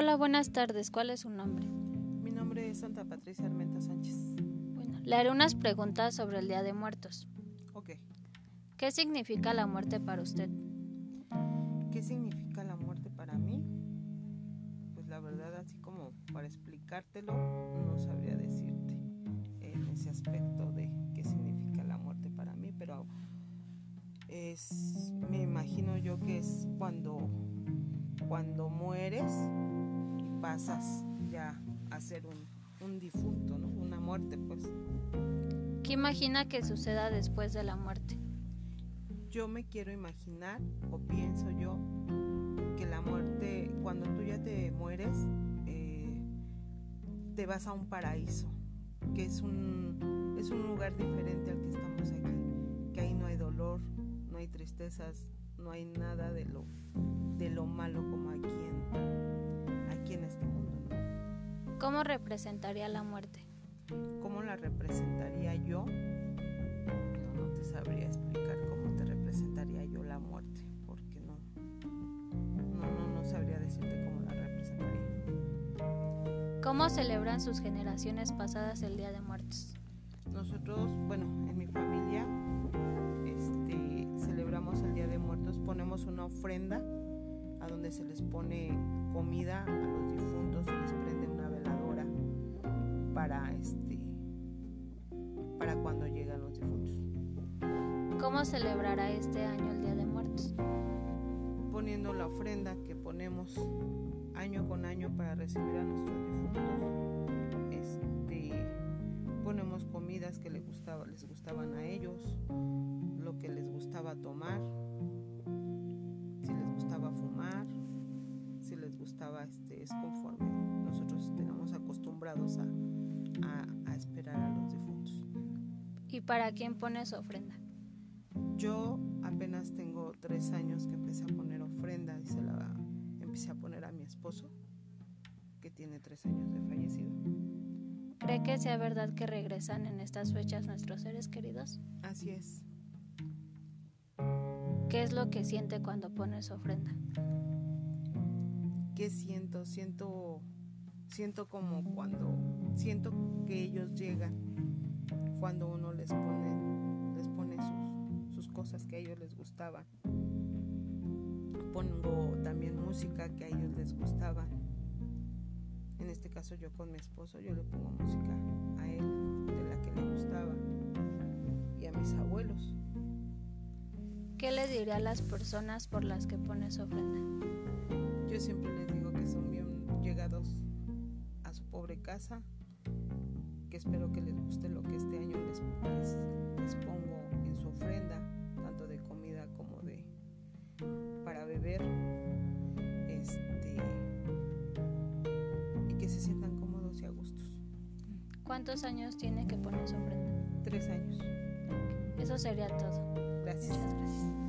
Hola, buenas tardes. ¿Cuál es su nombre? Mi nombre es Santa Patricia Armenta Sánchez. Bueno, le haré unas preguntas sobre el Día de Muertos. Ok. ¿Qué significa la muerte para usted? ¿Qué significa la muerte para mí? Pues la verdad, así como para explicártelo, no sabría decirte en ese aspecto de qué significa la muerte para mí, pero es, me imagino yo que es cuando, cuando mueres pasas ya a ser un, un difunto, ¿no? Una muerte, pues. ¿Qué imagina que suceda después de la muerte? Yo me quiero imaginar o pienso yo que la muerte, cuando tú ya te mueres, eh, te vas a un paraíso, que es un, es un lugar diferente al que estamos aquí, que ahí no hay dolor, no hay tristezas, no hay nada de lo, de lo malo como aquí en, aquí en este mundo. ¿no? ¿Cómo representaría la muerte? ¿Cómo la representaría yo? No, no te sabría explicar cómo te representaría yo la muerte, porque no, no, no, no sabría decirte cómo la representaría. ¿Cómo celebran sus generaciones pasadas el Día de Muertos? Nosotros, bueno, en mi familia, este, celebramos el Día de Muertos, ponemos una ofrenda a donde se les pone comida a los difuntos, se les prende una veladora para este, para cuando llegan los difuntos. ¿Cómo celebrará este año el Día de Muertos? Poniendo la ofrenda que ponemos año con año para recibir a nuestros difuntos. Este, ponemos comidas que les, gustaba, les gustaban a ellos, lo que les gustaba tomar, es conforme nosotros tenemos acostumbrados a, a, a esperar a los difuntos. ¿Y para quién pone su ofrenda? Yo apenas tengo tres años que empecé a poner ofrenda y se la empecé a poner a mi esposo, que tiene tres años de fallecido. ¿Cree que sea verdad que regresan en estas fechas nuestros seres queridos? Así es. ¿Qué es lo que siente cuando pone su ofrenda? ¿Qué siento? Siento, siento como cuando, siento que ellos llegan, cuando uno les pone, les pone sus, sus cosas que a ellos les gustaban. Pongo también música que a ellos les gustaba. En este caso yo con mi esposo, yo le pongo música a él de la que le gustaba y a mis abuelos. ¿Qué le diría a las personas por las que pone su ofrenda? Yo siempre les digo que son bien llegados a su pobre casa, que espero que les guste lo que este año les, les, les pongo en su ofrenda, tanto de comida como de para beber. Este y que se sientan cómodos y a gustos. ¿Cuántos años tiene que poner su ofrenda? Tres años. Eso sería todo. Gracias. Muchas gracias.